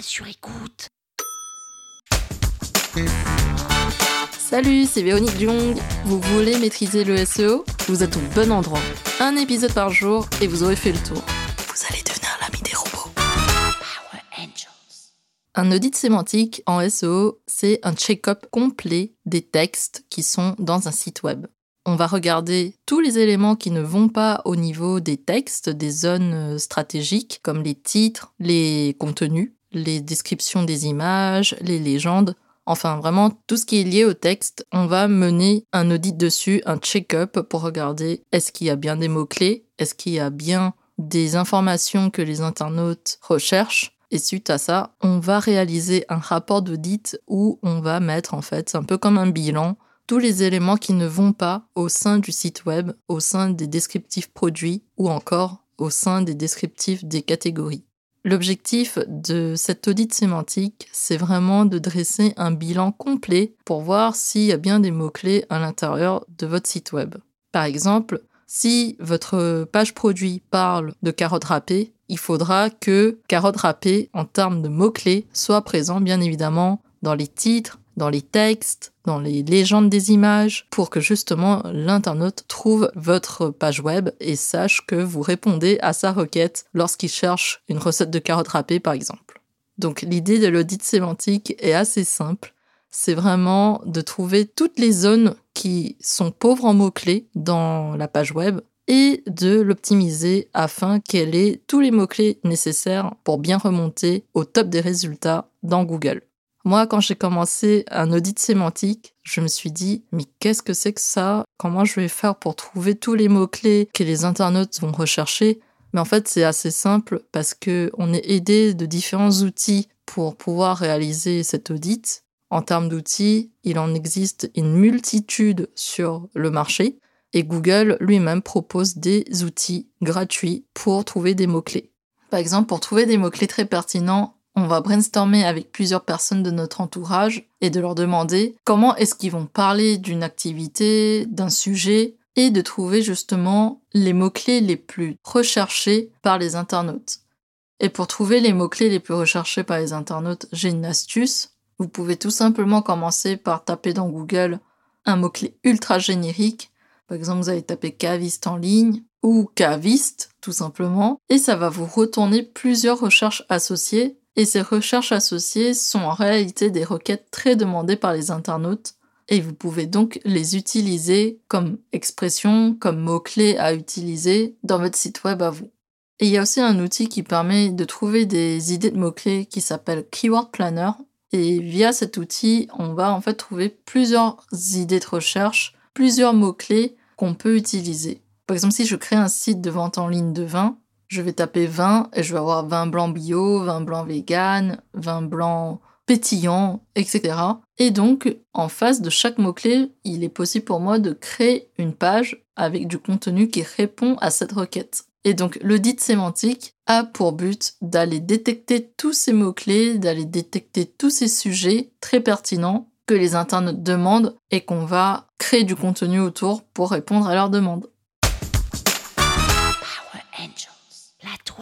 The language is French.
sur écoute. Salut, c'est Véronique Jung. Vous voulez maîtriser le SEO Vous êtes au bon endroit. Un épisode par jour et vous aurez fait le tour. Vous allez devenir l'ami des robots. Power Angels. Un audit sémantique en SEO, c'est un check-up complet des textes qui sont dans un site web. On va regarder tous les éléments qui ne vont pas au niveau des textes, des zones euh, stratégiques, comme les titres, les contenus, les descriptions des images, les légendes. Enfin, vraiment, tout ce qui est lié au texte, on va mener un audit dessus, un check-up pour regarder est-ce qu'il y a bien des mots-clés, est-ce qu'il y a bien des informations que les internautes recherchent. Et suite à ça, on va réaliser un rapport d'audit où on va mettre, en fait, un peu comme un bilan, tous les éléments qui ne vont pas au sein du site web, au sein des descriptifs produits ou encore au sein des descriptifs des catégories. L'objectif de cet audit sémantique, c'est vraiment de dresser un bilan complet pour voir s'il y a bien des mots-clés à l'intérieur de votre site web. Par exemple, si votre page produit parle de carottes râpées, il faudra que carottes râpées en termes de mots-clés soit présent bien évidemment dans les titres, dans les textes, dans les légendes des images, pour que justement l'internaute trouve votre page web et sache que vous répondez à sa requête lorsqu'il cherche une recette de carottes râpées par exemple. Donc l'idée de l'audit sémantique est assez simple. C'est vraiment de trouver toutes les zones qui sont pauvres en mots-clés dans la page web et de l'optimiser afin qu'elle ait tous les mots-clés nécessaires pour bien remonter au top des résultats dans Google. Moi, quand j'ai commencé un audit sémantique, je me suis dit, mais qu'est-ce que c'est que ça? Comment je vais faire pour trouver tous les mots-clés que les internautes vont rechercher? Mais en fait, c'est assez simple parce que on est aidé de différents outils pour pouvoir réaliser cet audit. En termes d'outils, il en existe une multitude sur le marché et Google lui-même propose des outils gratuits pour trouver des mots-clés. Par exemple, pour trouver des mots-clés très pertinents, on va brainstormer avec plusieurs personnes de notre entourage et de leur demander comment est-ce qu'ils vont parler d'une activité, d'un sujet, et de trouver justement les mots-clés les plus recherchés par les internautes. Et pour trouver les mots-clés les plus recherchés par les internautes, j'ai une astuce. Vous pouvez tout simplement commencer par taper dans Google un mot-clé ultra générique. Par exemple, vous allez taper caviste en ligne ou caviste, tout simplement, et ça va vous retourner plusieurs recherches associées et ces recherches associées sont en réalité des requêtes très demandées par les internautes et vous pouvez donc les utiliser comme expression, comme mots-clés à utiliser dans votre site web à vous. Et il y a aussi un outil qui permet de trouver des idées de mots-clés qui s'appelle Keyword Planner. Et via cet outil, on va en fait trouver plusieurs idées de recherche, plusieurs mots-clés qu'on peut utiliser. Par exemple, si je crée un site de vente en ligne de vin, je vais taper vin et je vais avoir vin blanc bio, vin blanc vegan, vin blanc pétillant, etc. Et donc, en face de chaque mot-clé, il est possible pour moi de créer une page avec du contenu qui répond à cette requête. Et donc, l'audit sémantique a pour but d'aller détecter tous ces mots-clés, d'aller détecter tous ces sujets très pertinents que les internautes demandent et qu'on va créer du contenu autour pour répondre à leurs demandes.